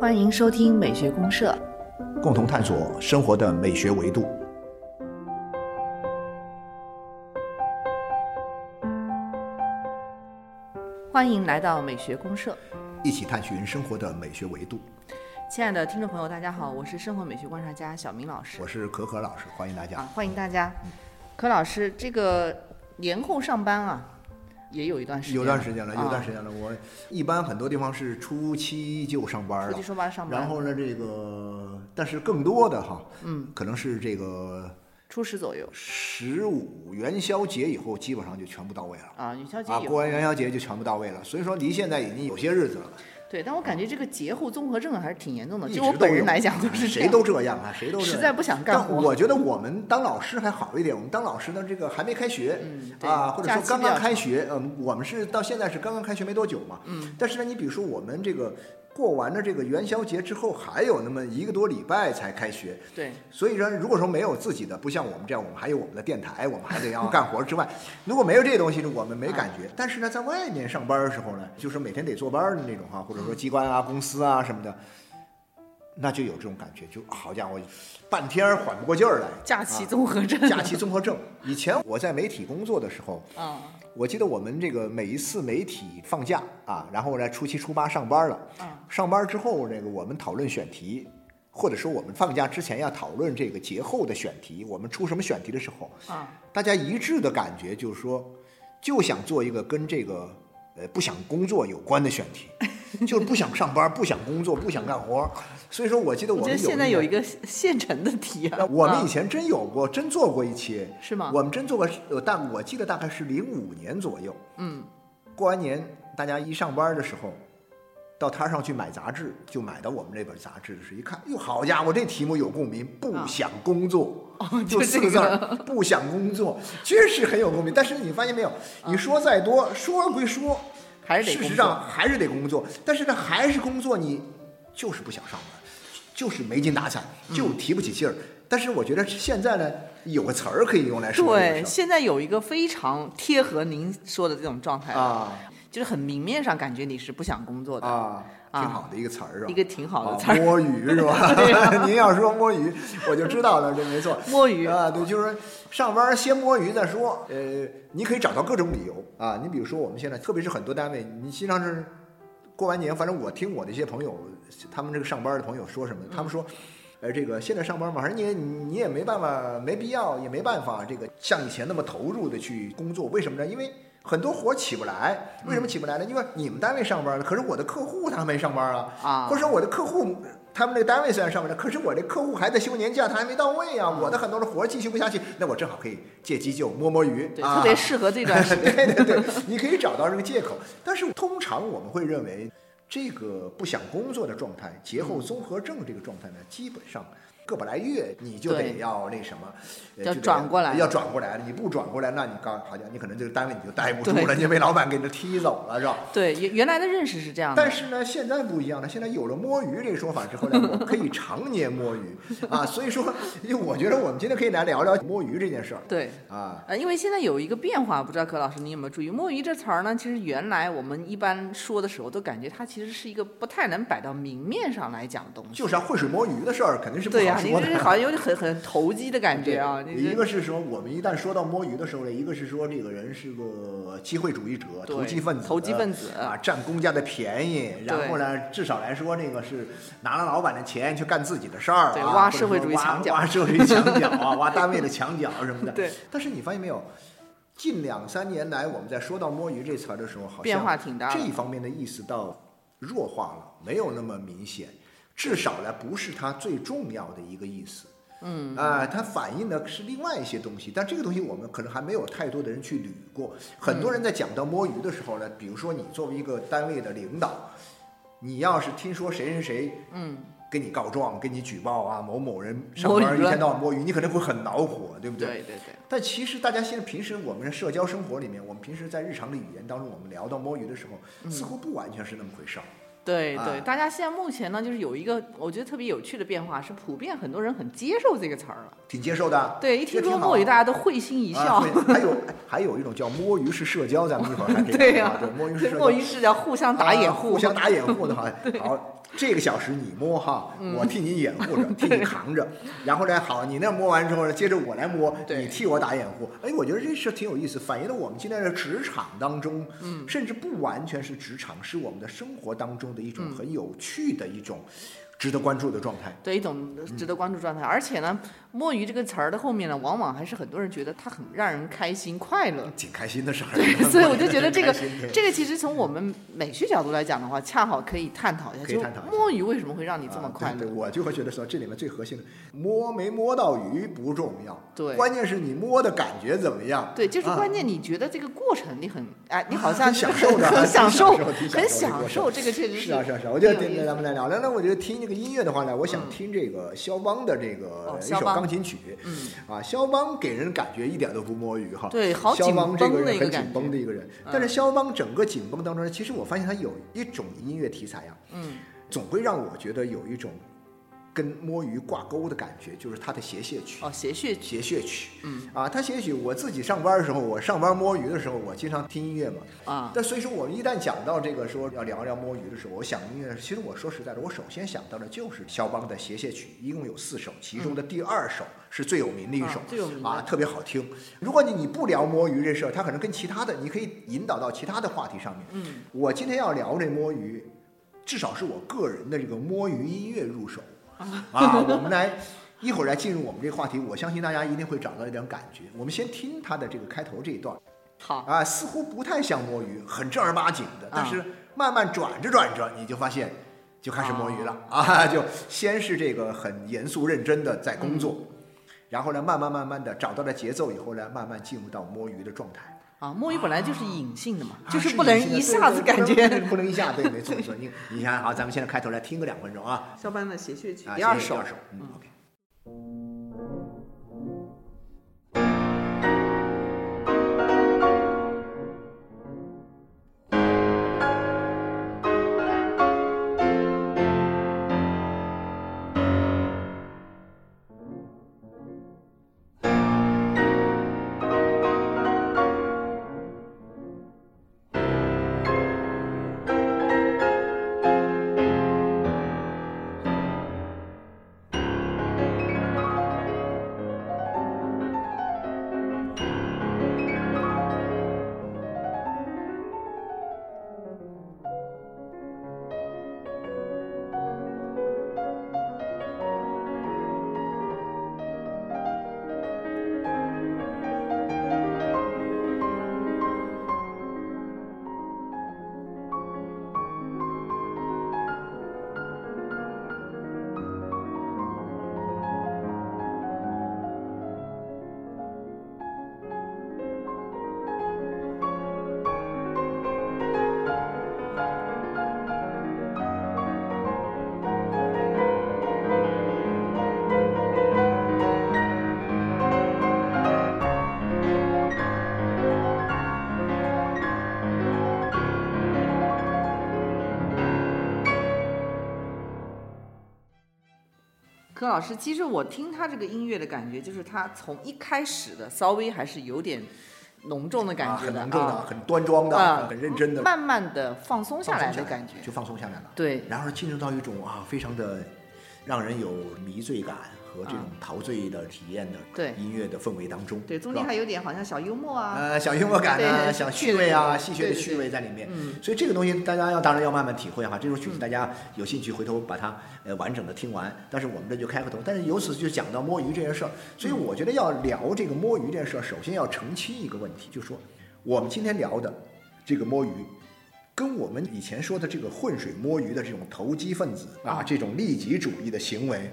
欢迎收听美学公社，共同探索生活的美学维度。欢迎来到美学公社，一起探寻生活的美学维度。亲爱的听众朋友，大家好，我是生活美学观察家小明老师。我是可可老师，欢迎大家。啊，欢迎大家。可老师，这个年后上班啊，也有一段时间，有段时间了，有段啊时间了。我一般很多地方是初七就上班了。初七，上班上班，然后呢，这个但是更多的哈，嗯，可能是这个初十左右。十五元宵节以后，基本上就全部到位了。啊，元宵节啊，过完元宵节就全部到位了，所以说离现在已经有些日子了。对，但我感觉这个节后综合症还是挺严重的。就我本人来讲，就是谁都这样啊，谁都这样。实在不想干活。但我觉得我们当老师还好一点，我们当老师呢这个还没开学，嗯对啊，或者说刚刚开学，嗯，我们是到现在是刚刚开学没多久嘛，嗯，但是呢，你比如说我们这个过完了这个元宵节之后，还有那么一个多礼拜才开学，对，所以说如果说没有自己的，不像我们这样，我们还有我们的电台，我们还得要干活之外，如果没有这些东西呢，我们没感觉。但是呢，在外面上班的时候呢，就是每天得坐班的那种哈，或者说机关啊、公司啊什么的。那就有这种感觉，就好家伙，半天缓不过劲儿来。假期啊综合症。假期综合症。以前我在媒体工作的时候，啊我记得我们这个每一次媒体放假啊，然后呢初七初八上班了，嗯上班之后这个我们讨论选题，或者说我们放假之前要讨论这个节后的选题，我们出什么选题的时候，啊大家一致的感觉就是说，就想做一个跟这个呃不想工作有关的选题，就是不想上班、不想工作、不想干活。所以说，我记得我觉得现在有一个。现成的题啊，我们啊以前真有过，真做过一期，是吗？我们真做过，呃，大我记得大概是零五年左右，嗯过完年大家一上班的时候，到摊上去买杂志，就买到我们这本杂志的时候，一看，哟，好家伙，这题目有共鸣，不想工作，哦，就就四个字儿，不想工作，确实很有共鸣。但是你发现没有，你说再多，说归说，还是得事实上还是得工作，但是呢，还是工作，你就是不想上班，就是没精打采，就嗯提不起劲儿。但是我觉得现在呢，有个词儿可以用来说对，现在有一个非常贴合您说的这种状态儿，啊就是很明面上感觉你是不想工作的，啊，挺啊好的一个词儿是吧？一个挺好的啊词儿。摸鱼是吧？您要说摸鱼，我就知道了，这没错。摸鱼啊，对，就是上班先摸鱼再说。呃，你可以找到各种理由啊。你比如说我们现在，特别是很多单位，你经常是过完年，反正我听我的一些朋友，他们这个上班的朋友说什么，他们说。呃，这个现在上班嘛，反正你也你也没办法，没必要，也没办法，这个像以前那么投入的去工作。为什么呢？因为很多活起不来。为什么起不来呢？因为你们单位上班了，可是我的客户他没上班啊。啊或者说我的客户，他们那个单位虽然上班了，可是我这客户还在休年假，他还没到位啊，我的很多的活儿继续不下去，那我正好可以借机就摸摸鱼，对，啊、特别适合这段时间。对对对，你可以找到这个借口。但是通常我们会认为，这个不想工作的状态，节后综合症这个状态呢，基本上。个把来月你就得要那什么，呃要转过来要转过来了。你不转过来，那你刚好像你可能这个单位你就待不住了，你被老板给你踢走了，是吧？对，原原来的认识是这样的。但是呢，现在不一样了。现在有了摸鱼这个说法之后呢，我可以常年摸鱼 啊。所以说，就我觉得我们今天可以来聊聊摸鱼这件事儿对，啊。呃，因为现在有一个变化，不知道柯老师你有没有注意？摸鱼这词儿呢，其实原来我们一般说的时候，都感觉它其实是一个不太能摆到明面上来讲的东西。就是要浑水摸鱼的事儿，肯定是不对呀、你。这是好像有点很很投机的感觉啊！一个是说，我们一旦说到摸鱼的时候呢，一个是说这个人是个机会主义者、投机分子、投机分子啊，占公家的便宜，然后呢，至少来说，那个是拿了老板的钱去干自己的事儿、啊，对挖社会主义墙角挖社会主义墙角啊，挖单位的墙角什么的。对。但是你发现没有？近两三年来，我们在说到摸鱼这词儿的时候，好像变化挺大这一方面的意思倒弱化了，没有那么明显。至少呢，不是它最重要的一个意思。嗯啊、它反映的是另外一些东西，但这个东西我们可能还没有太多的人去捋过。很多人在讲到摸鱼的时候呢，比如说你作为一个单位的领导，你要是听说谁谁谁嗯，跟你告状、跟你举报啊，某某人上班一天到晚摸鱼，你可能会很恼火，对不对对对对，但其实大家现在平时我们的社交生活里面，我们平时在日常的语言当中，我们聊到摸鱼的时候，嗯似乎不完全是那么回事儿。啊对对，大家现在目前呢，就是有一个我觉得特别有趣的变化，是普遍很多人很接受这个词儿了。挺接受的。对，一听说摸鱼，大家都会心一啊笑。还有还有一种叫摸鱼式社交，咱们一会儿还可以 对呀、聊啊对，摸鱼式社交，摸鱼式叫互相打掩护，啊互相打掩护的好。好，这个小时你摸哈，嗯我替你掩护着，替你扛着。然后呢，好，你那摸完之后呢，接着我来摸，对你替我打掩护。哎，我觉得这事挺有意思，反映了我们今天的职场当中，嗯甚至不完全是职场，是我们的生活当中的一种嗯很有趣的一种值得关注的状态。对一种值得关注状态。而且呢，摸鱼这个词儿的后面呢，往往还是很多人觉得它很让人开心快乐。挺开心的事儿，对 所以我就觉得这个 这个其实从我们美学角度来讲的话，恰好可以探讨一下，就摸鱼为什么会让你这么啊快乐？对对，我就会觉得说，这里面最核心的摸没摸到鱼不重要，对关键是你摸的感觉怎么样。对，就是啊关键，你觉得这个过程你很哎，你好啊像 很享受的很很享享受，很享受，这个确实是啊是啊是啊，我觉得挺有意思咱们来聊聊。那我觉得听这个音乐的话呢，我想嗯听这个肖邦的这个一首哦肖邦钢琴曲。嗯，啊，肖邦给人感觉一点都不摸鱼哈。对好肖紧邦这个人很紧绷的一个人。嗯但是肖邦整个紧绷当中呢，其实我发现他有一种音乐题材呀，嗯，总会让我觉得有一种跟摸鱼挂钩的感觉，就是他的谐谑曲。哦，谐谑曲，谐谑曲，嗯啊，他谐谑曲，我自己上班的时候，我上班摸鱼的时候，我经常听音乐嘛。啊，但所以说，我们一旦讲到这个说要聊聊摸鱼的时候，我想音乐，其实我说实在的，我首先想到的就是肖邦的谐谑曲，一共有四首，其中的第二首是最有名的一首啊，最有名啊，特别好听。如果你你不聊摸鱼这事儿，它可能跟其他的，你可以引导到其他的话题上面。嗯，我今天要聊这摸鱼，至少是我个人的这个摸鱼音乐入手啊，我们来。一会儿来进入我们这个话题，我相信大家一定会找到一点感觉。我们先听他的这个开头这一段，好，啊，似乎不太像摸鱼，很正儿八经的，但啊是慢慢转着转着，你就发现就开始摸鱼了、啊！就先是这个很严肃认真的在工作，然后呢，慢慢慢慢的找到了节奏以后呢，慢慢进入到摸鱼的状态，啊，墨鱼本来就是隐性的嘛，啊就是不能一下子感觉。对不能一下，对，没错没错。你你看，好，咱们现在开头来听个两分钟啊，肖邦的协谑曲啊，第二首先第二，首，嗯嗯，OK。柯老师，其实我听他这个音乐的感觉，就是他从一开始的稍微还是有点浓重的感啊，觉的很浓重的，啊，很端庄的，啊很认真的，慢慢的放松下来的感觉。就放松下来了。对，然后进入到一种啊非常的让人有迷醉感和这种陶醉的体验的对音乐的氛围当中，对，中间还有点好像小幽默啊，呃小幽默感啊，对小趣味啊，戏谑的趣味在里面。嗯，所以这个东西大家要当然要慢慢体会哈，这首曲子大家有兴趣回头把它呃完整的听完。但是我们这就开个头，但是由此就讲到摸鱼这件事儿，所以我觉得要聊这个摸鱼这件事儿，首先要澄清一个问题，就是说我们今天聊的这个摸鱼。跟我们以前说的这个浑水摸鱼的这种投机分子啊，这种利己主义的行为，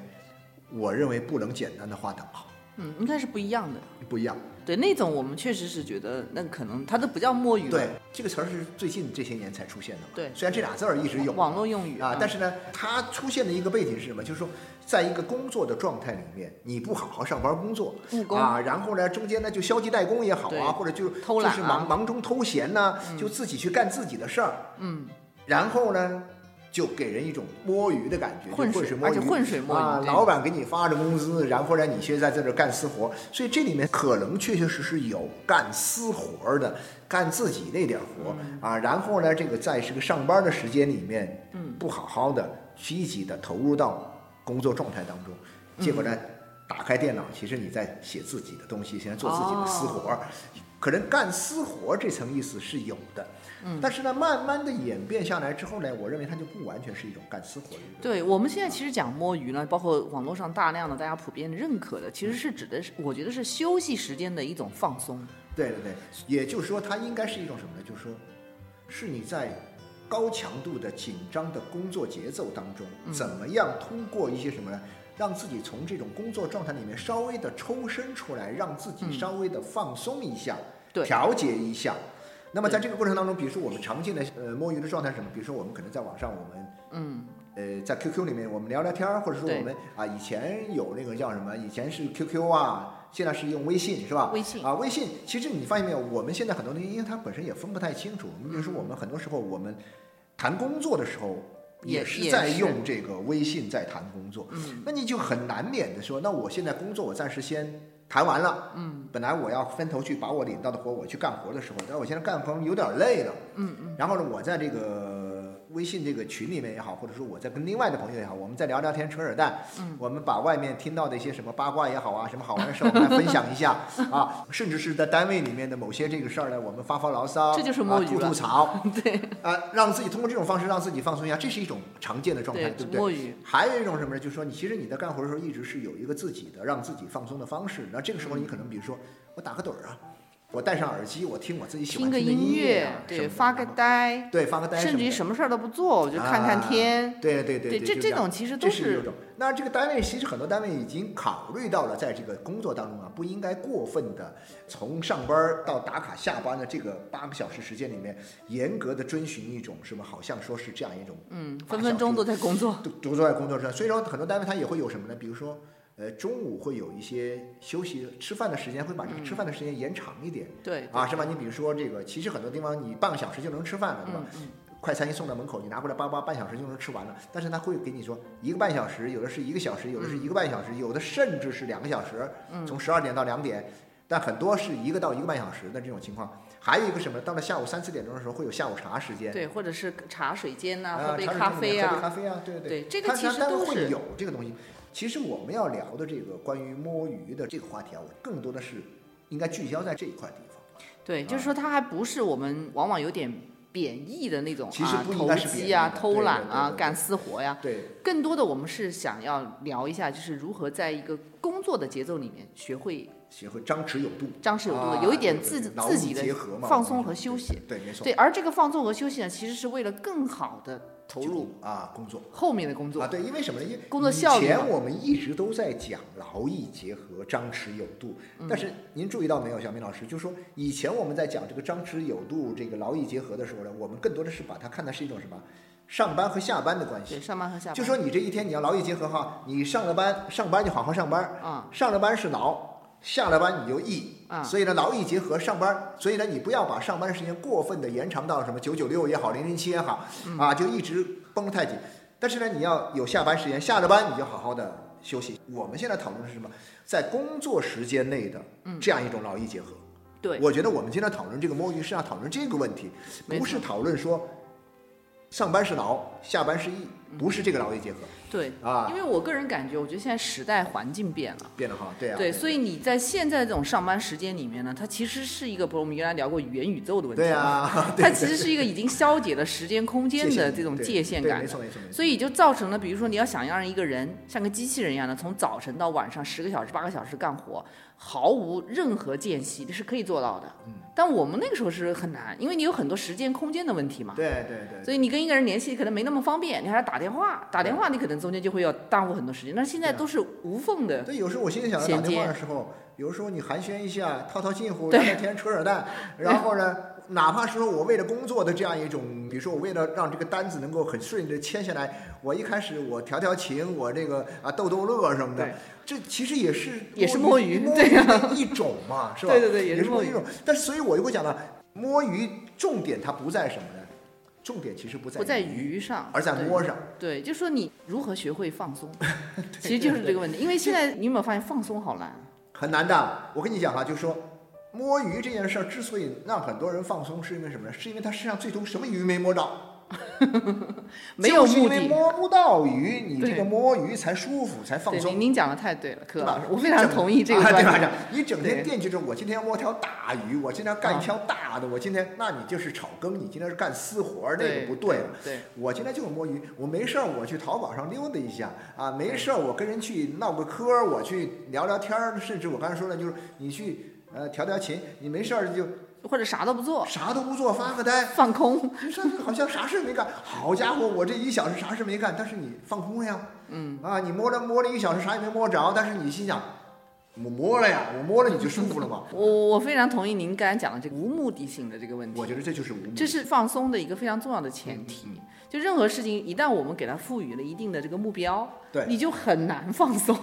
我认为不能简单的划等号，嗯，应该是不一样的。不一样。对，那种我们确实是觉得，那可能它都不叫摸鱼，对，这个词儿是最近这些年才出现的嘛。对虽然这俩字儿一直有。网络用语啊，但是是呢，它出现的一个背景是什么？就是说，在一个工作的状态里面，你不好好上班工作。务工。啊，然后呢，中间呢就消极怠工也好啊，或者就偷懒就是忙啊忙中偷闲呐、就自己去干自己的事儿，嗯，然后呢，就给人一种摸鱼的感觉，就浑水摸鱼而且浑水摸鱼啊，老板给你发着工资，然后呢，你却在这儿干私活，所以这里面可能确确实实有干私活的，干自己那点活、啊，然后呢，这个在这个上班的时间里面，嗯，不好好的积极的投入到工作状态当中，结果呢，打开电脑，其实你在写自己的东西，现在做自己的私活儿，可能干私活这层意思是有的。嗯但是呢，慢慢的演变下来之后呢，我认为它就不完全是一种干私活的。对我们现在其实讲摸鱼呢，包括网络上大量的大家普遍认可的，其实是指的是，我觉得是休息时间的一种放松。对对对，也就是说，它应该是一种什么呢？就是说，是你在高强度的紧张的工作节奏当中，嗯怎么样通过一些什么呢？让自己从这种工作状态里面稍微的抽身出来，让自己嗯稍微的放松一下，对调节一下。那么在这个过程当中，比如说我们常见的呃摸鱼的状态是什么？比如说我们可能在网上我们嗯，呃，在 QQ 里面我们聊聊天儿，或者说我们啊以前有那个叫什么？以前是 QQ 啊，现在是用微信是吧？微信啊，微信其实你发现没有？我们现在很多东西，因为它本身也分不太清楚。你比如说，我们很多时候我们谈工作的时候，也是在用这个微信在谈工作。嗯，那你就很难免的说，那我现在工作我暂时先谈完了。嗯，本来我要分头去把我领到的活我去干活的时候，但我现在干活有点累了。嗯嗯，然后呢，我在这个微信这个群里面也好，或者说我在跟另外的朋友也好，我们在聊聊天、扯扯淡。嗯，我们把外面听到的一些什么八卦也好啊，什么好玩的事儿，我们来分享一下 啊，甚至是在单位里面的某些这个事儿呢，我们发发牢骚，这就是摸啊鱼了吐吐槽，对啊，让自己通过这种方式让自己放松一下，这是一种常见的状态，对不对？摸鱼，还有一种什么呢？就是说你其实你在干活的时候一直是有一个自己的让自己放松的方式。那这个时候你可能比如说我打个盹儿啊，我戴上耳机，我听我自己喜欢听的音乐对，发个呆，对发个呆甚至于什么事儿都不做，我就看看天。对对对对，这这种其实都是一种。那这个单位其实很多单位已经考虑到了，在这个工作当中啊，不应该过分的从上班儿到打卡下班的这个八个小时时间里面，严格的遵循一种什么，好像说是这样一种嗯，分分钟都在工作。都都在工作上。所以说，很多单位它也会有什么呢？比如说，呃，中午会有一些休息吃饭的时间，会把这个吃饭的时间延长一点、对，啊，是吧？你比如说这个，其实很多地方你半个小时就能吃饭了，对吧？快餐一送到门口，你拿过来叭叭半小时就能吃完了。但是他会给你说一个半小时，有的是一个小时，有的是一个半小时，有的甚至是两个小时，嗯从十二点到两点。但很多是一个到一个半小时的这种情况。还有一个什么？到了下午三四点钟的时候，会有下午茶时间。对，或者是茶水间呐，啊，喝杯咖啡间里面喝杯啊，咖啡啊，对对对，这个它其实都是会有这个东西。其实我们要聊的这个关于摸鱼的这个话题啊，我更多的是应该聚焦在这一块地方。对，就是啊说它还不是我们往往有点贬义的那种其实啊，投机啊、偷懒啊、干私活呀。对，更多的我们是想要聊一下，就是如何在一个工作的节奏里面学会学会张弛有度，张弛有度的，啊有一点自自己的放松和休息。对，没错。对，而这个放松和休息呢，其实是为了更好的投入啊工作。后面的工作啊，。对，因为什么呢？因为工作效率以前我们一直都在讲劳逸结合、张弛有度，嗯但是您注意到没有，小明老师，就是说以前我们在讲这个张弛有度、这个劳逸结合的时候呢，我们更多的是把它看的是一种什么？上班和下班的关对，系。上班和下班。就说你这一天你要劳逸结合哈，你上了班，上班就好好上班，啊上了班是劳，下了班你就逸。啊，所以呢，劳逸结合上班，所以呢，你不要把上班时间过分的延长到什么九九六也好，零零七也好，嗯啊，就一直绷得太紧。但是呢，你要有下班时间，下了班你就好好的休息。我们现在讨论的是什么？在工作时间内的这样一种劳逸结合。嗯对，我觉得我们今天讨论这个摸鱼是要讨论这个问题，不是讨论说上班是劳，下班是逸，不是这个劳逸结合对，啊因，为我个人感觉，我觉得现在时代环境变了。变得好，对啊，对，所以你在现在这种上班时间里面呢，它其实是一个，不是我们原来聊过元宇宙的问题，对啊，它其实是一个已经消解了时间空间的这种界限感没错。没错没错。所以就造成了，比如说你要想让一个人像个机器人一样的，从早晨到晚上十个小时、八个小时干活，毫无任何间隙，这是可以做到的。嗯但我们那个时候是很难，因为你有很多时间空间的问题嘛。对对对，所以你跟一个人联系可能没那么方便，你还要打电话，打电话你可能中间就会要耽误很多时间。但是现在都是无缝的，对，有时候我心里想着打衔电话的时候，有时候你寒暄一下，套套近乎，对聊聊天，扯扯淡，然后呢，哪怕说我为了工作的这样一种，比如说我为了让这个单子能够很顺利的签下来，我一开始我调调情，我这个啊逗逗乐什么的，这其实也是也是摸鱼摸对呀的一种嘛，是吧？对对对也是摸鱼一种。但是所以我就会讲了，摸鱼重点它不在什么呢？重点其实不在不在鱼，上，而在摸上。对，就说你如何学会放松，其实就是这个问题。因为现在你有没有发现放松好难？很难的。我跟你讲哈、就是说摸鱼这件事儿之所以让很多人放松，是因为什么呢？是因为他身上最终什么鱼没摸着，没有就是因为目的。摸不到鱼，你这个摸鱼才舒服，才放，松您。讲的太对了，柯对吧老师，我非常同意这个啊对吧？观点。你整天惦记着我今天要摸条大鱼，我今天要干啊一条大的，我今天那你就是炒更，你今天是干私活儿，那对个不对了。对，我今天就是摸鱼，我没事儿我去淘宝上溜达一下啊，没事儿我跟人去闹个嗑儿，我去聊聊天儿，甚至我刚才说了，就是你去呃调调琴，你没事儿就或者啥都不做，啥都不做发个呆，放空。你说好像啥事没干，好家伙，我这一小时啥事没干，但是你放空了呀，嗯，啊，你摸了摸了一小时啥也没摸着，但是你心想，我摸了呀，我摸了你就舒服了嘛，我我非常同意您刚才讲的这个无目的性的这个问题。我觉得这就是无目的这是放松的一个非常重要的前提。嗯就任何事情，一旦我们给它赋予了一定的这个目标，对你就很难放松。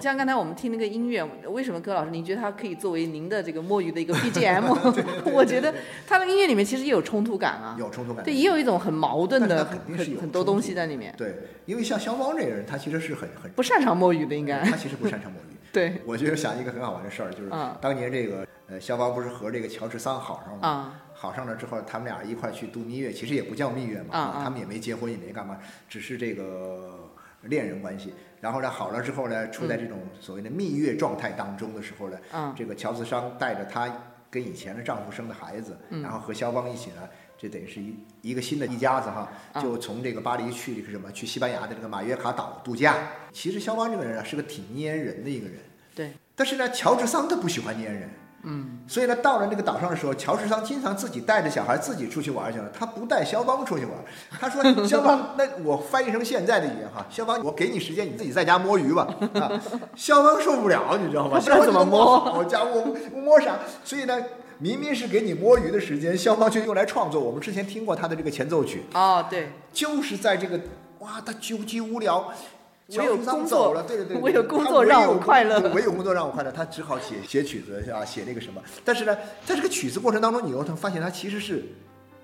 像刚才我们听那个音乐，为什么柯老师您觉得它可以作为您的这个摸鱼的一个 BGM？我觉得它的音乐里面其实也有冲突感啊，有冲突感。对，也有一种很矛盾的肯定是有很很多东西在里面。对，因为像肖邦这个人，他其实是很很，不擅长摸鱼的应该，他其实不擅长摸鱼。对。我就想一个很好玩的事儿，就是嗯。当年这个呃肖邦不是和这个乔治桑好上了吗？啊好上了之后，他们俩一块去度蜜月，其实也不叫蜜月嘛，他们也没结婚，也没干嘛，只是这个恋人关系。然后呢，好了之后呢，处在这种所谓的蜜月状态当中的时候呢，嗯。这个乔治桑带着她跟以前的丈夫生的孩子，嗯。然后和肖邦一起呢，这等于是一一个新的一家子哈，啊就从这个巴黎去这个什么，去西班牙的这个马约卡岛度假。其实肖邦这个人啊，是个挺粘人的一个人，对，但是呢，乔治桑他不喜欢粘人。嗯，所以呢，到了那个岛上的时候，乔治桑经常自己带着小孩自己出去玩去了，他不带肖邦出去玩。他说：“ 肖邦，那我翻译成现在的语言哈，肖邦，我给你时间，你自己在家摸鱼吧。”啊，肖邦受不了，你知道吗？肖邦怎么摸肖邦觉得好家伙，我摸啥？所以呢，明明是给你摸鱼的时间，肖邦却用来创作。我们之前听过他的这个前奏曲，哦对，就是在这个哇，他究极无聊。我有工作走了，对对对，我有工作让我快乐我有工作让我快乐，他只好写写曲子啊，写那个什么。但是呢，在这个曲子过程当中，你又发现他其实是，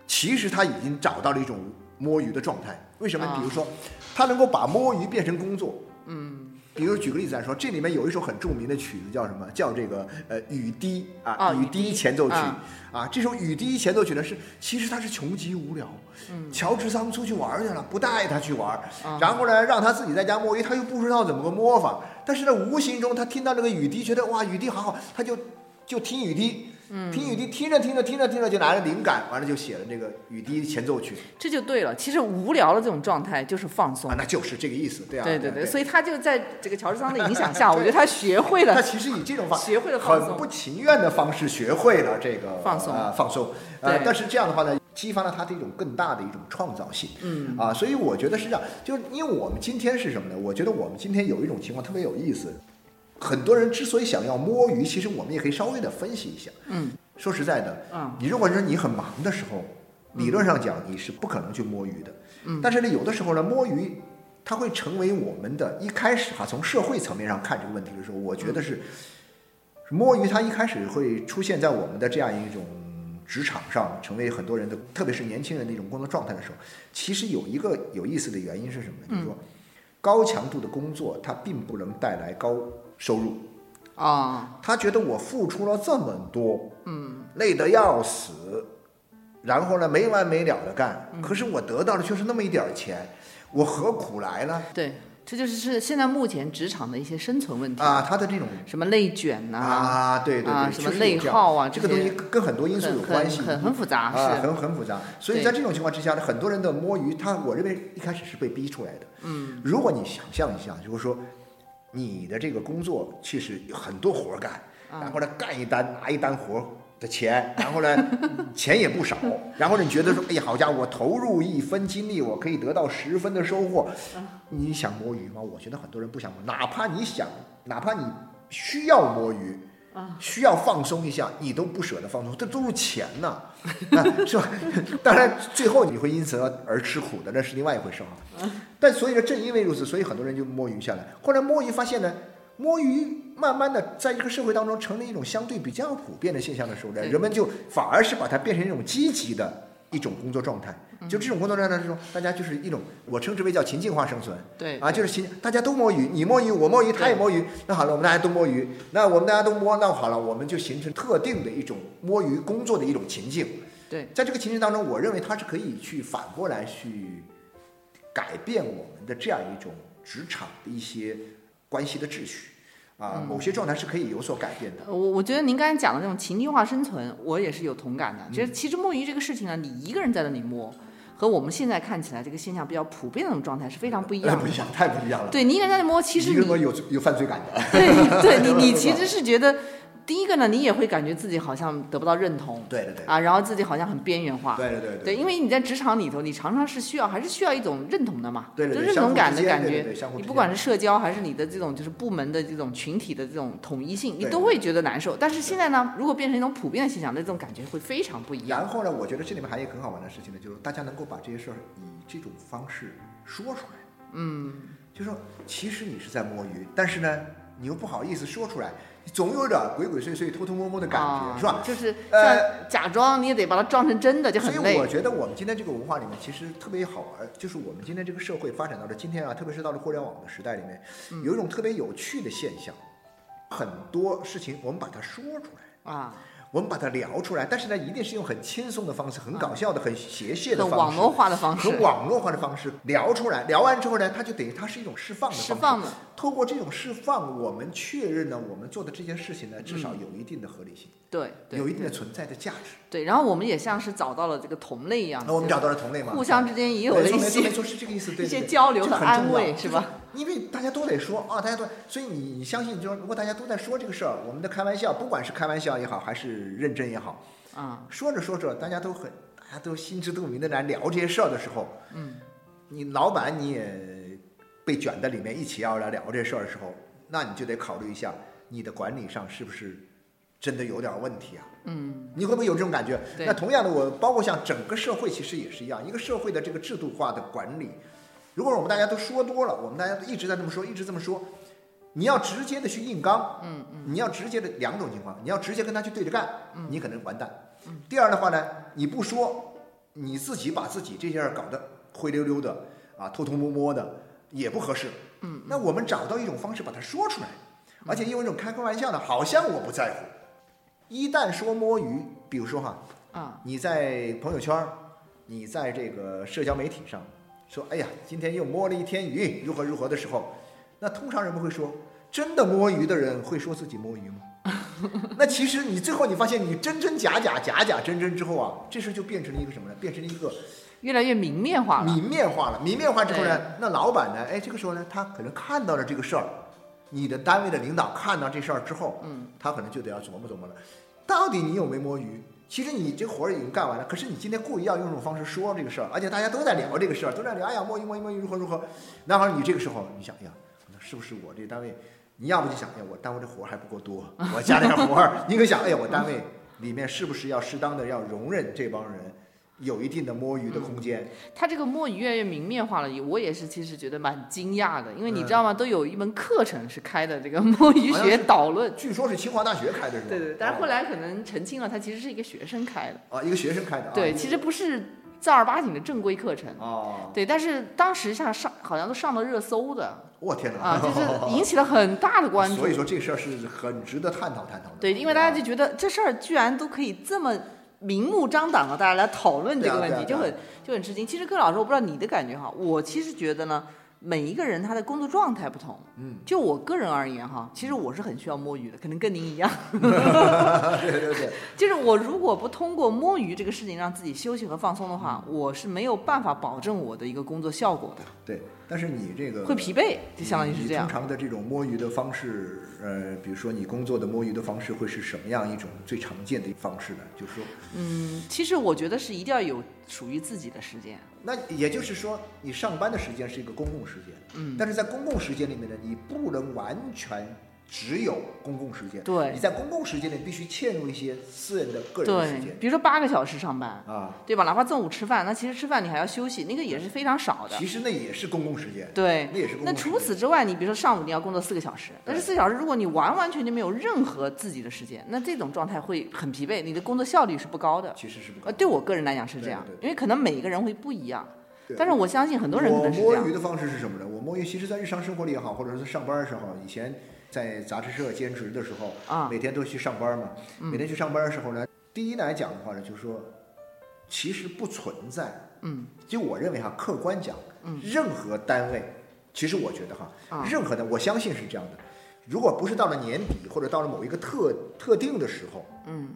其实他已经找到了一种摸鱼的状态。为什么？啊比如说，他能够把摸鱼变成工作。嗯比如举个例子来说，这里面有一首很著名的曲子叫什么？叫这个呃雨滴啊，雨哦雨滴滴前奏曲啊啊。这首雨滴前奏曲呢是，其实他是穷极无聊。嗯乔治桑出去玩去了，不带他去玩，啊然后呢让他自己在家摸鱼，他又不知道怎么个摸法。但是呢，无形中他听到这个雨滴，觉得哇雨滴好好，他就就听雨滴。嗯听雨滴，听着听着听着听着就来了灵感，完了就写了这个雨滴前奏曲这就对了。其实无聊的这种状态就是放松啊，。那就是这个意思，对啊，对对对对，所以他就在这个乔治桑的影响下，我觉得他学会了他其实以这种方学会了放松很不情愿的方式学会了这个放松啊、放松。呃，对但是这样的话呢，激发了他的一种更大的一种创造性。嗯啊，所以我觉得是这样，就是因为我们今天是什么呢？我觉得我们今天有一种情况特别有意思，很多人之所以想要摸鱼，其实我们也可以稍微的分析一下。嗯说实在的，嗯你如果说你很忙的时候，理论上讲你是不可能去摸鱼的。嗯但是呢，有的时候呢，摸鱼它会成为我们的一开始哈，从社会层面上看这个问题的时候，我觉得是摸鱼，它一开始会出现在我们的这样一种职场上，成为很多人的，特别是年轻人的一种工作状态的时候，其实有一个有意思的原因是什么呢？就是说，高强度的工作它并不能带来高收入。啊他觉得我付出了这么多，嗯累得要死，然后呢没完没了的干，嗯可是我得到的却是那么一点钱，我何苦来呢？对，这就是是现在目前职场的一些生存问题，啊，他的这种什么内卷呐、啊，对对对，啊什么内耗啊这个东西跟很多因素有关系，很很很复杂，啊，是很很复杂。所以在这种情况之下呢，很多人的摸鱼，他我认为一开始是被逼出来的。嗯如果你想象一下，就是说你的这个工作其实有很多活儿干，啊然后呢干一单拿一单活儿的钱，然后呢钱也不少，然后呢你觉得说，哎呀，好家伙，我投入一分精力，我可以得到十分的收获。你想摸鱼吗？我觉得很多人不想摸，哪怕你想，哪怕你需要摸鱼。啊需要放松一下，你都不舍得放松，这 都是钱呐、啊，是吧？当然，最后你会因此而而吃苦的，那是另外一回事啊。但所以呢，正因为如此，所以很多人就摸鱼下来。后来摸鱼发现呢，摸鱼慢慢的在这个社会当中成了一种相对比较普遍的现象的时候呢，人们就反而是把它变成一种积极的一种工作状态。就这种工作状态之中，大家就是一种我称之为叫情境化生存。对啊，就是情，大家都摸鱼，你摸鱼，我摸鱼，他也摸鱼。那好了，我们大家都摸鱼，那我们大家都摸，那好了，我们就形成特定的一种摸鱼工作的一种情境。对，在这个情境当中，我认为它是可以去反过来去改变我们的这样一种职场的一些关系的秩序。啊，某些状态是可以有所改变的。我我觉得您刚才讲的那种情境化生存，我也是有同感的。嗯就是其实摸鱼这个事情呢，你一个人在那里摸，和我们现在看起来这个现象比较普遍的那种状态是非常不一样的。不一样，太不一样了。对你一个人在那摸，其实你有有犯罪感的。对对，你你 其实是觉得，第一个呢，你也会感觉自己好像得不到认同对对对，啊，然后自己好像很边缘化。对对对对，因为你在职场里头，你常常是需要，还是需要一种认同的嘛，对对对就认同感的感觉你不管是社交还是你的这种就是部门的这种群体的这种统一性，你都会觉得难受。但是现在呢，如果变成一种普遍的现象，那这种感觉会非常不一样。然后呢，我觉得这里面还有一个很好玩的事情呢，就是大家能够把这些事儿以这种方式说出来。嗯，就说其实你是在摸鱼，但是呢，你又不好意思说出来，总有点鬼鬼祟祟、偷偷摸摸的感觉，啊是吧？就是呃假装，你也得把它装成真的，就很累所以我。觉得我们今天这个文化里面其实特别好玩，就是我们今天这个社会发展到了今天啊，特别是到了互联网的时代里面，嗯有一种特别有趣的现象，很多事情我们把它说出来。啊，我们把它聊出来，但是呢，一定是用很轻松的方式、很搞笑的、很谐谑的方式、很网络化的方式和，网络化的方式聊出来。聊完之后呢，它就等于它是一种释放的方式。释放的。透过这种释放，我们确认呢，我们做的这件事情呢，至少有一定的合理性，对对，有一定的存在的价值。对。然后我们也像是找到了这个同类一样，那我们找到了同类嘛，互相之间也有了一些错是这个意思，对一些对对交流和安慰是吧？因为大家都得说啊，大家都，所以你你相信，就是如果大家都在说这个事儿，我们的开玩笑，不管是开玩笑也好，还是认真也好，啊，说着说着，大家都很，大家都心知肚明的来聊这些事儿的时候，嗯，你老板你也被卷在里面，一起要来聊这事儿的时候，那你就得考虑一下，你的管理上是不是真的有点问题啊？嗯，你会不会有这种感觉？那同样的，我包括像整个社会其实也是一样，一个社会的这个制度化的管理，如果我们大家都说多了，我们大家都一直在这么说，一直这么说，你要直接的去硬刚，嗯嗯，你要直接的两种情况，你要直接跟他去对着干，你可能完蛋。第二的话呢，你不说，你自己把自己这件事搞得灰溜溜的啊，偷偷摸摸的，也不合适。嗯，那我们找到一种方式把它说出来，而且用一种开开玩笑的，好像我不在乎。一旦说摸鱼，比如说哈，啊，你在朋友圈，你在这个社交媒体上说，哎呀，今天又摸了一天鱼，如何如何的时候，那通常人们会说，真的摸鱼的人会说自己摸鱼吗？那其实你最后你发现你真真假假假假真真之后啊，这事就变成了一个什么呢？变成了一个越来越明面化了。明面化了。明面化之后呢，那老板呢，哎，这个时候呢，他可能看到了这个事儿，你的单位的领导看到这事儿之后，嗯，他可能就得要琢磨琢磨了，到底你有没摸鱼？其实你这活儿已经干完了，可是你今天故意要用这种方式说这个事儿，而且大家都在聊这个事儿，都在聊，哎呀，摸鱼摸鱼摸鱼如何如何。然后你这个时候你想，哎呀，那是不是我这单位？你要不就想，哎呀，我单位这活儿还不够多，我加点活儿。你可想，哎呀，我单位里面是不是要适当的要容忍这帮人有一定的摸鱼的空间？他这个摸鱼越来越明面化了，我也是其实觉得蛮惊讶的，因为你嗯知道吗？都有一门课程是开的这个摸鱼学导论。据说是清华大学开的是吧？对对，但是后来可能澄清了，他其实是一个学生开的。啊，一个学生开的啊。对，其实不是正儿八经的正规课程。哦，对，但是当时像上好像都上了热搜的我天哪！啊，就是引起了很大的关注 所。以说这事儿是很值得探讨探讨的。对，因为大家就觉得这事儿居然都可以这么明目张胆的大家来讨论这个问题，就很就很吃惊。其实柯老师，我不知道你的感觉哈，我其实觉得呢，每一个人他的工作状态不同。嗯，就我个人而言哈，其实我是很需要摸鱼的，可能跟您一样。对对对，就是我如果不通过摸鱼这个事情让自己休息和放松的话，嗯我是没有办法保证我的一个工作效果的，对。但是你这个会疲惫，就相当于是这样你通。常的这种摸鱼的方式，呃，比如说你工作的摸鱼的方式会是什么样一种最常见的方式呢？就是说，嗯，其实我觉得是一定要有属于自己的时间。那也就是说，你上班的时间是一个公共时间，嗯，但是在公共时间里面呢，你不能完全只有公共时间。对你在公共时间里必须嵌入一些私人的个人的时对间，比如说八个小时上班，啊。对吧？哪怕中午吃饭，那其实吃饭你还要休息，那个也是非常少的。其实那也是公共时间，对，那也是公那共时间。除此之外，你比如说上午你要工作四个小时，但是对四小时如果你完完全全没有任何自己的时间，那这种状态会很疲惫，你的工作效率是不高的。其实是不呃，对我个人来讲是这样因为可能每一个人会不一样，对但是我相信很多人可我能是这样摸鱼。的方式是什么呢？我摸鱼，其实在日常生活里也好，或者是上班的时候，以前在杂志社兼职的时候，啊每天都去上班嘛。嗯每天去上班的时候呢，第一来讲的话呢，就是说，其实不存在。嗯，就我认为哈，客观讲，嗯任何单位，其实我觉得哈，啊任何的，我相信是这样的。如果不是到了年底，或者到了某一个特特定的时候，嗯，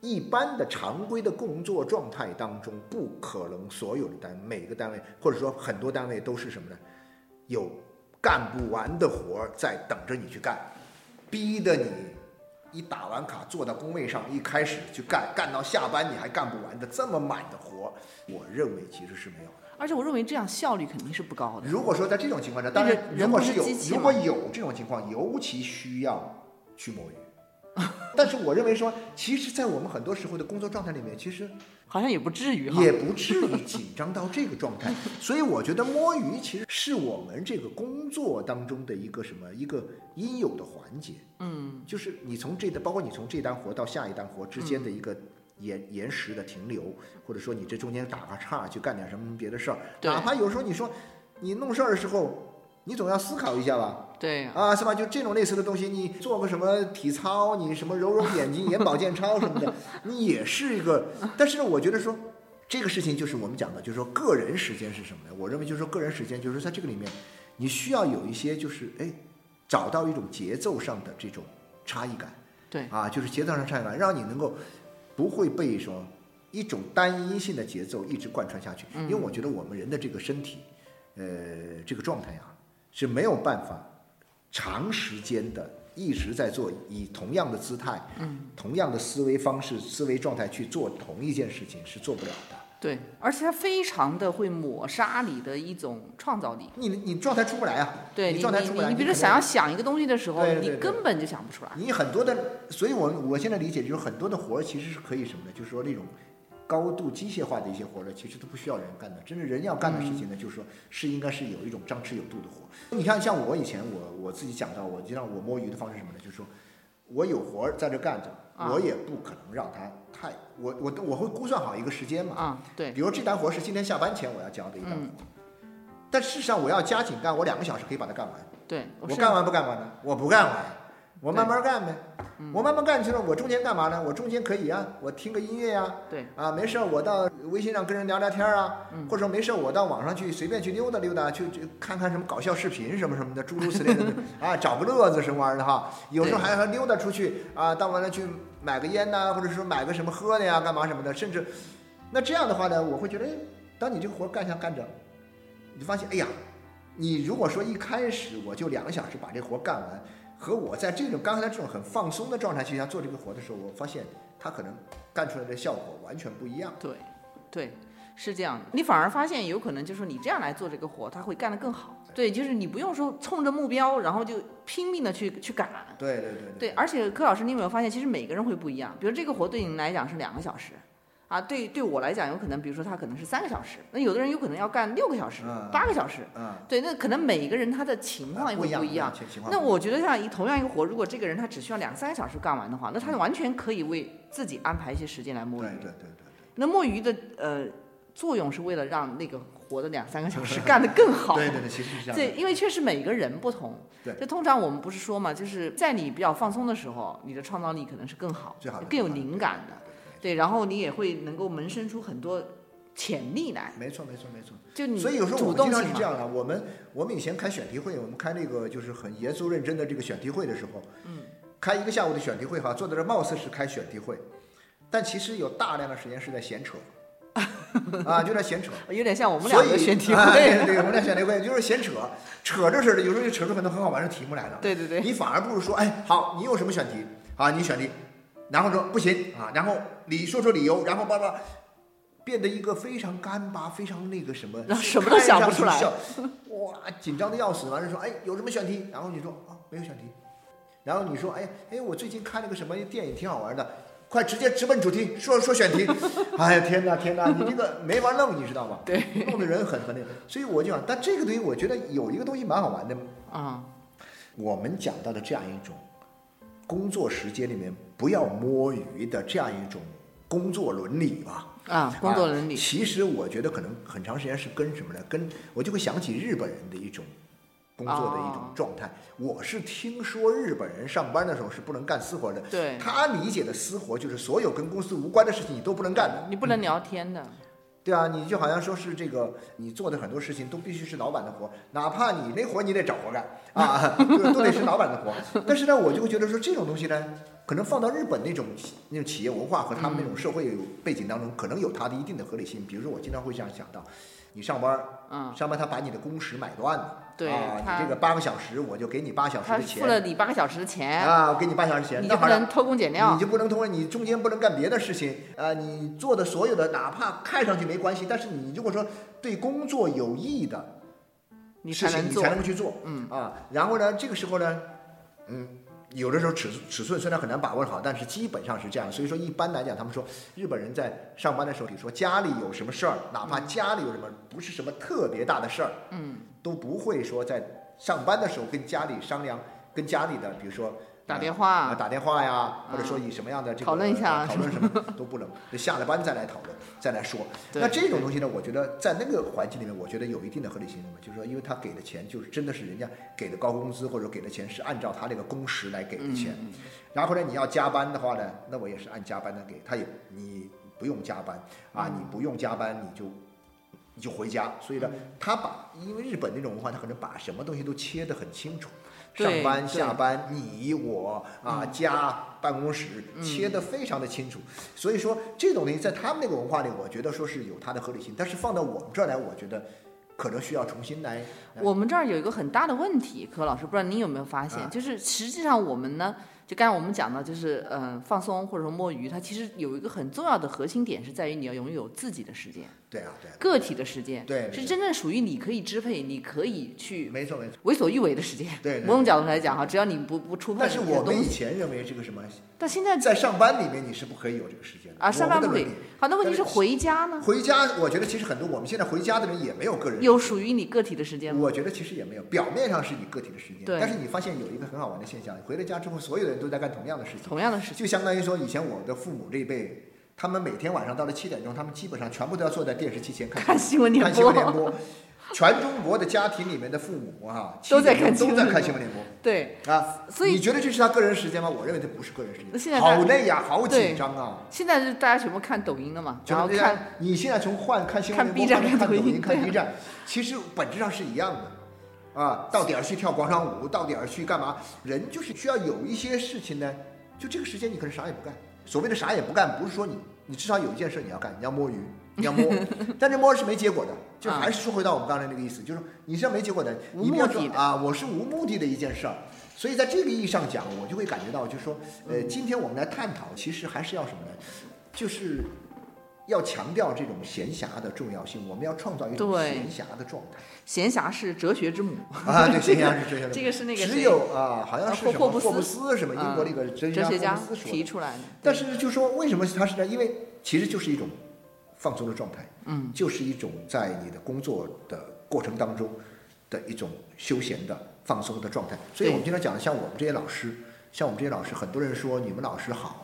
一般的常规的工作状态当中，不可能所有的单每个单位或者说很多单位都是什么呢？有干不完的活儿在等着你去干，逼得你一打完卡坐到工位上，一开始去干，干到下班你还干不完的这么满的活儿，我认为其实是没有的。而且我认为这样效率肯定是不高的。如果说在这种情况下，那当然如果是有如果有这种情况，尤其需要去摸鱼。但是我认为说，其实，在我们很多时候的工作状态里面，其实好像也不至于哈。也不至于紧张到这个状态。所以我觉得摸鱼其实是我们这个工作当中的一个什么一个应有的环节，嗯，就是你从这单，包括你从这单活到下一单活之间的一个延延时的停留，或者说你这中间打个岔去干点什么别的事儿，对哪怕有时候你说你弄事儿的时候，你总要思考一下吧。对呀、啊，是吧？就这种类似的东西，你做个什么体操，你什么揉揉眼睛、眼保健操什么的，你也是一个。但是呢，我觉得说这个事情就是我们讲的，就是说个人时间是什么呢？我认为就是说个人时间，就是在这个里面，你需要有一些就是哎，找到一种节奏上的这种差异感对，啊，就是节奏上差异感，让你能够不会被说一种单一性的节奏一直贯穿下去。因为我觉得我们人的这个身体，呃，这个状态啊是没有办法。长时间的一直在做以同样的姿态、嗯，同样的思维方式、思维状态去做同一件事情是做不了的。对，而且它非常的会抹杀你的一种创造力。你你状态出不来啊！对你状态出不来。你你比如说想要想一个东西的时候，你根本就想不出来。你很多的，所以我我现在理解就是很多的活儿其实是可以什么呢？就是说那种高度机械化的一些活儿呢，其实都不需要人干的。真正人要干的事情呢，就是说是应该是有一种张弛有度的活。你看，像我以前我我自己讲到，我就让我摸鱼的方式是什么呢？就是说我有活儿在这干着，啊我也不可能让它太我我我会估算好一个时间嘛。啊，对，比如这单活是今天下班前我要交的一单但事实上我要加紧干，我两个小时可以把它干完。对，我干完不干完呢？我不干完，我慢慢干呗。嗯我慢慢干去了，我中间干嘛呢？我中间可以啊，我听个音乐呀、对，啊，没事儿我到微信上跟人聊聊天啊，嗯或者说没事儿我到网上去随便去溜达溜达，去去看看什么搞笑视频什么什么的，诸如此类的 啊，找个乐子什么玩意儿的哈。有时候还还溜达出去啊，到完了去买个烟呐、或者说买个什么喝的呀，干嘛什么的，甚至那这样的话呢，我会觉得，哎当你这个活干下干着，你就发现，哎呀，你如果说一开始我就两个小时把这活干完，和我在这种刚才这种很放松的状态去下做这个活的时候，我发现他可能干出来的效果完全不一样。对，对，是这样的。你反而发现有可能就是说你这样来做这个活，他会干得更好。对，就是你不用说冲着目标，然后就拼命的去去赶。对对对对，而且柯老师，你有没有发现，其实每个人会不一样？比如这个活对你来讲是两个小时，啊，对对我来讲有可能，比如说他可能是三个小时，那有的人有可能要干六个小时、嗯八个小时。嗯，对，那可能每一个人他的情况也会不一样那我觉得像一同样一个活，如果这个人他只需要两三个小时干完的话，那他完全可以为自己安排一些时间来摸鱼。对对对对那摸鱼的呃作用是为了让那个活的两三个小时干得更好。对对对，其实是这样。对，因为确实每个人不同。对就通常我们不是说嘛，就是在你比较放松的时候，你的创造力可能是更好最好更有灵感的。对，然后你也会能够萌生出很多潜力来。没错没错没错。就你所以有时候我们经。常是这样的，我们我们以前开选题会，我们开那个就是很严肃认真的这个选题会的时候，嗯，开一个下午的选题会哈，坐在这儿貌似是开选题会，但其实有大量的时间是在闲扯，啊，就在闲扯。有点像我们所以两个选题啊对会。对，我们俩选题会就是闲扯，扯着扯着，有时候就扯出很多很好玩的题目来了。对对对，你反而不如说，哎，好，你有什么选题啊？你选题，然后说不行啊，然后你说说理由，然后叭叭，变得一个非常干巴，非常那个什么，然后什么都想不出来哇，紧张的要死。完了说，哎，有什么选题？然后你说啊，没有选题。然后你说，哎哎，我最近看了个什么电影挺好玩的，快直接直奔主题，说说选题。哎呀天哪天哪，你这个没法弄，你知道吗？对，弄的人很很那个。所以我就想，但这个东西我觉得有一个东西蛮好玩的。啊，我们讲到的这样一种工作时间里面不要摸鱼的这样一种工作伦理吧。啊，工作伦理。其实我觉得可能很长时间是跟什么呢？跟我就会想起日本人的一种工作的一种状态。我是听说日本人上班的时候是不能干私活的。对。他理解的私活就是所有跟公司无关的事情你都不能干的。你不能聊天的。对啊，你就好像说是这个，你做的很多事情都必须是老板的活，哪怕你那活你得找活干啊，都得是老板的活。但是呢，我就会觉得说这种东西呢，可能放到日本那种那种企业文化和他们那种社会背景当中，可能有它的一定的合理性。比如说，我经常会这样想到。你上班嗯，上班他把你的工时买断了，对啊，你这个八个小时我就给你八小时的钱，付了你八个小时的钱啊，给你八小时钱，你就不能偷工减料，你就不能偷，你中间不能干别的事情，啊，你做的所有的哪怕看上去没关系，但是你如果说对工作有益的事情，你才能够去做，嗯啊，然后呢，这个时候呢，嗯。有的时候尺尺寸虽然很难把握好，但是基本上是这样。所以说一般来讲，他们说日本人在上班的时候，比如说家里有什么事儿，哪怕家里有什么不是什么特别大的事儿，嗯，都不会说在上班的时候跟家里商量，跟家里的比如说。打电话，打电话呀，或者说以什么样的这个讨论一下，讨论什么 都不能，就下了班再来讨论，再来说。那这种东西呢，我觉得在那个环境里面，我觉得有一定的合理性的嘛，就是说，因为他给的钱就是真的是人家给的高工资，或者给的钱是按照他那个工时来给的钱。然后呢，你要加班的话呢，那我也是按加班的给，他也你不用加班啊，你不用加班你就你就回家。所以呢，他把因为日本那种文化，他可能把什么东西都切得很清楚。上班下班，你我啊，家办公室切得非常的清楚，所以说这种东西在他们那个文化里，我觉得说是有它的合理性，但是放到我们这儿来，我觉得可能需要重新来。我们这儿有一个很大的问题，柯老师，不知道您有没有发现，就是实际上我们呢。就刚才我们讲到，就是嗯，放松或者说摸鱼，它其实有一个很重要的核心点，是在于你要拥有自己的时间。对啊，对。个体的时间，对，是真正属于你可以支配、你可以去没错没错为所欲为的时间。对。某种角度来讲哈，只要你不不触碰但是我们以前认为这个什么？但现在在上班里面你是不可以有这个时间的啊，上班不可以。好，那问题是回家呢？回家，我觉得其实很多我们现在回家的人也没有个人有属于你个体的时间吗？我觉得其实也没有，表面上是你个体的时间，对。但是你发现有一个很好玩的现象，回了家之后，所有人都在干同样的事情。同样的事情，就相当于说，以前我的父母这一辈，他们每天晚上到了七点钟，他们基本上全部都要坐在电视机前看看新闻联播。看新闻联播，全中国的家庭里面的父母啊，都在看都在看新闻联播。对啊，所以你觉得这是他个人时间吗？我认为这不是个人时间。现在好累呀，好紧张啊！现在是大家全部看抖音了嘛？然后看，你现在从换看新闻联播看抖音、看 B 站，其实本质上是一样的。啊，到点儿去跳广场舞，到点儿去干嘛？人就是需要有一些事情呢。就这个时间，你可能啥也不干。所谓的啥也不干，不是说你，你至少有一件事你要干，你要摸鱼，你要摸。但这摸是没结果的，就还是说回到我们刚才那个意思，就是你是要没结果的，你不要说啊，我是无目的的一件事儿。所以在这个意义上讲，我就会感觉到，就是说，呃，今天我们来探讨，其实还是要什么呢？就是。要强调这种闲暇的重要性，我们要创造一种闲暇的状态。闲暇是哲学之母啊，对，闲暇是哲学。这个是那个只有啊，好像是什么霍布斯什么英国那个哲学家提出来的。但是就说为什么他是呢？因为其实就是一种放松的状态，嗯，就是一种在你的工作的过程当中的一种休闲的放松的状态。所以我们经常讲的，像我们这些老师，像我们这些老师，很多人说你们老师好。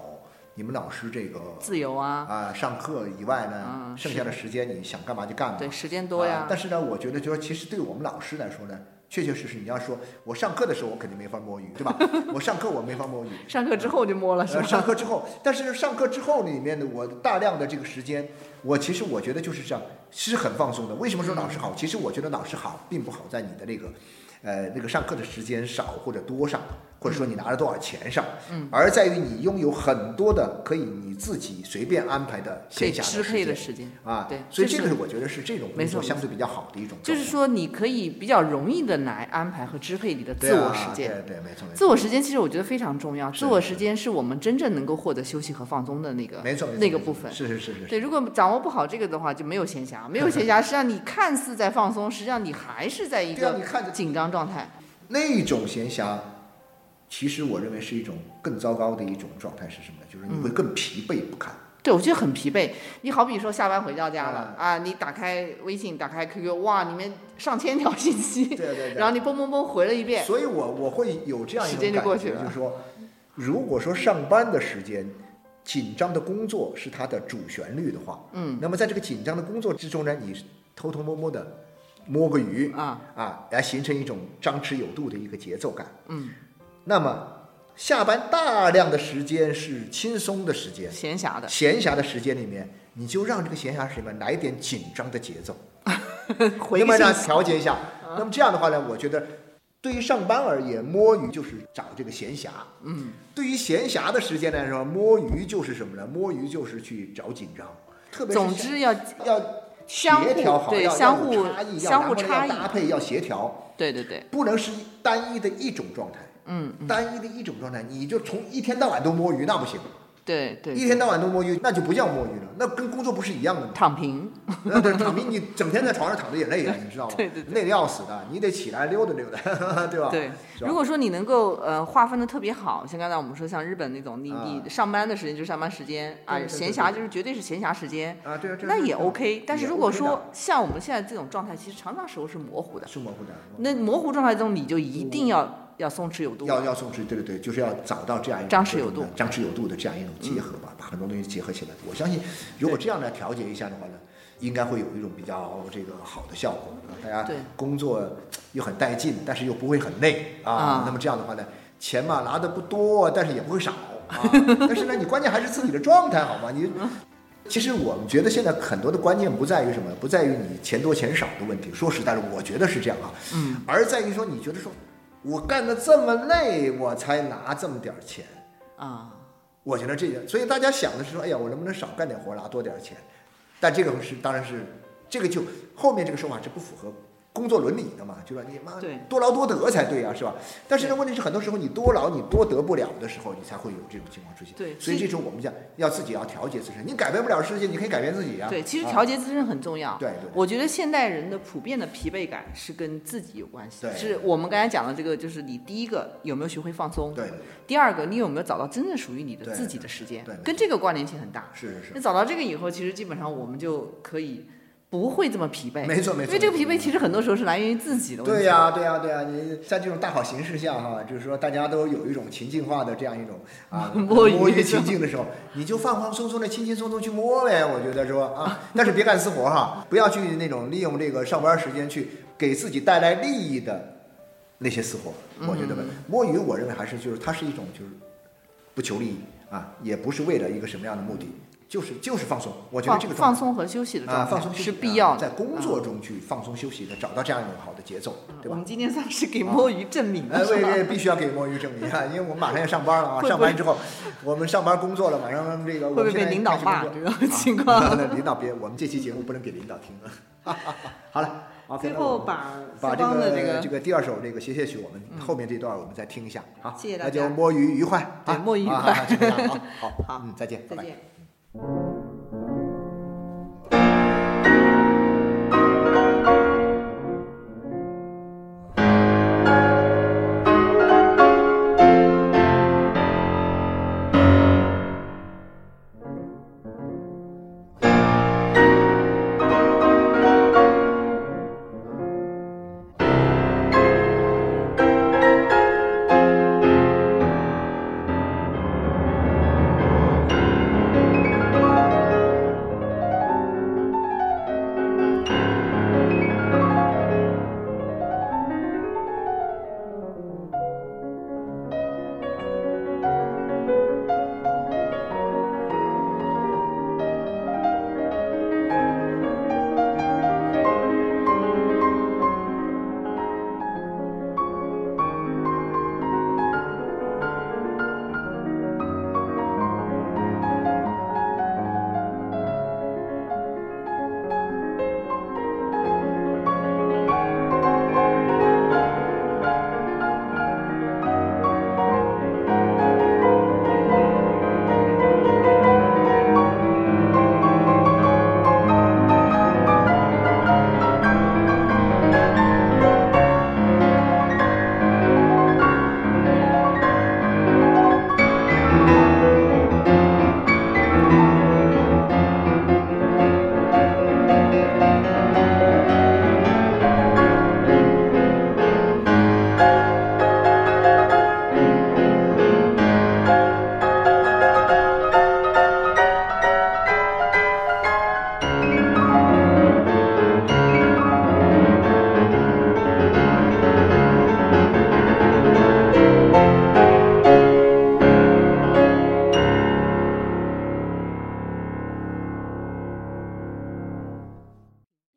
你们老师这个自由啊啊，上课以外呢，剩下的时间你想干嘛就干嘛。对，时间多呀。但是呢，我觉得就说，其实对我们老师来说呢，确确实实，你要说我上课的时候我肯定没法摸鱼，对吧？我上课我没法摸鱼。上课之后就摸了，是吧？上课之后，但是上课之后里面的我大量的这个时间，我其实我觉得就是这样，是很放松的。为什么说老师好？其实我觉得老师好，并不好在你的那个，呃，那个上课的时间少或者多上。或者说你拿了多少钱上，嗯，而在于你拥有很多的可以你自己随便安排的闲暇支配的时间。啊，对，所以这个是我觉得是这种工作相对比较好的一种，就是说你可以比较容易的来安排和支配你的自我时间，对对没错，自我时间其实我觉得非常重要，自我时间是我们真正能够获得休息和放松的那个没错那个部分，是是是是，对，如果掌握不好这个的话就没有闲暇，没有闲暇，实际上你看似在放松，实际上你还是在一个紧张状态，那种闲暇。其实我认为是一种更糟糕的一种状态是什么呢？就是你会更疲惫不堪。对，我觉得很疲惫。你好比说下班回到家了啊，你打开微信，打开 QQ，哇，里面上千条信息，对对对，然后你嘣嘣嘣回了一遍，所以我我会有这样一种感觉，就是说，如果说上班的时间紧张的工作是它的主旋律的话，嗯，那么在这个紧张的工作之中呢，你偷偷摸摸的摸个鱼啊。啊，来形成一种张弛有度的一个节奏感，嗯，那么。下班大量的时间是轻松的时间，闲暇的。闲暇的时间里面，你就让这个闲暇时间来点紧张的节奏，那么让调节一下。那么这样的话呢，我觉得对于上班而言，摸鱼就是找这个闲暇。嗯，对于闲暇的时间来说，摸鱼就是什么呢？摸鱼就是去找紧张。特别总之要要协调好，要相互差异，相互差异搭配，要协调。对对对，不能是单一的一种状态。嗯，单一的一种状态，你就从一天到晚都摸鱼，那不行。对对，一天到晚都摸鱼，那就不叫摸鱼了，那跟工作不是一样的吗？躺平，那对，躺平，你整天在床上躺着也累啊，你知道吗？对对，累得要死的，你得起来溜达溜达，对吧？对，如果说你能够呃划分的特别好，像刚才我们说像日本那种，你你上班的时间就是上班时间啊，闲暇就是绝对是闲暇时间啊，对啊，那也 OK。但是如果说像我们现在这种状态，其实常常时候是模糊的，是模糊的。那模糊状态中，你就一定要。要松弛有度，要要松弛，对对对，就是要找到这样一种张弛有度、张弛有度的这样一种结合吧，把很多东西结合起来。我相信，如果这样来调节一下的话呢，应该会有一种比较这个好的效果啊。大家工作又很带劲，但是又不会很累啊。那么这样的话呢，钱嘛拿的不多，但是也不会少啊。但是呢，你关键还是自己的状态好吗？你 其实我们觉得现在很多的关键不在于什么，不在于你钱多钱少的问题。说实在的，我觉得是这样啊。嗯，而在于说你觉得说。我干的这么累，我才拿这么点儿钱，啊，我觉得这个，所以大家想的是说，哎呀，我能不能少干点活，拿多点钱？但这个是，当然是，这个就后面这个说法是不符合。工作伦理的嘛，就说你妈多劳多得才对啊，是吧？但是呢，问题是很多时候你多劳你多得不了的时候，你才会有这种情况出现。对，所以这时候我们讲要自己要调节自身，你改变不了世界，你可以改变自己啊。对，其实调节自身很重要。对对。我觉得现代人的普遍的疲惫感是跟自己有关系。对。是我们刚才讲的这个，就是你第一个有没有学会放松？对。第二个，你有没有找到真正属于你的自己的时间？对。跟这个关联性很大。是是是。你找到这个以后，其实基本上我们就可以。不会这么疲惫，没错没错，因为这个疲惫其实很多时候是来源于自己的。对呀对呀对呀，你在这种大好形势下哈，就是说大家都有一种情境化的这样一种啊 摸鱼情境的时候，你就放放松松的、轻轻松松去摸呗。我觉得说啊，但是别干私活哈，不要去那种利用这个上班时间去给自己带来利益的那些私活。我觉得摸鱼，我认为还是就是它是一种就是不求利益啊，也不是为了一个什么样的目的。就是就是放松，我觉得这个放松和休息的状态是必要的，在工作中去放松休息的，找到这样一种好的节奏，对吧？我们今天算是给摸鱼证明了，对对，必须要给摸鱼证明啊！因为我们马上要上班了啊，上班之后我们上班工作了，马上这个会不会被领导骂这种 情况？领导别，我们这期节目不能给领导听了。好了，最后把把这个这个第二首这个歇歇曲，我们后面这段我们再听一下。好，谢谢大家，那就摸鱼愉快，对，摸鱼愉快，好，好，好，嗯，再见，再见。Thank you.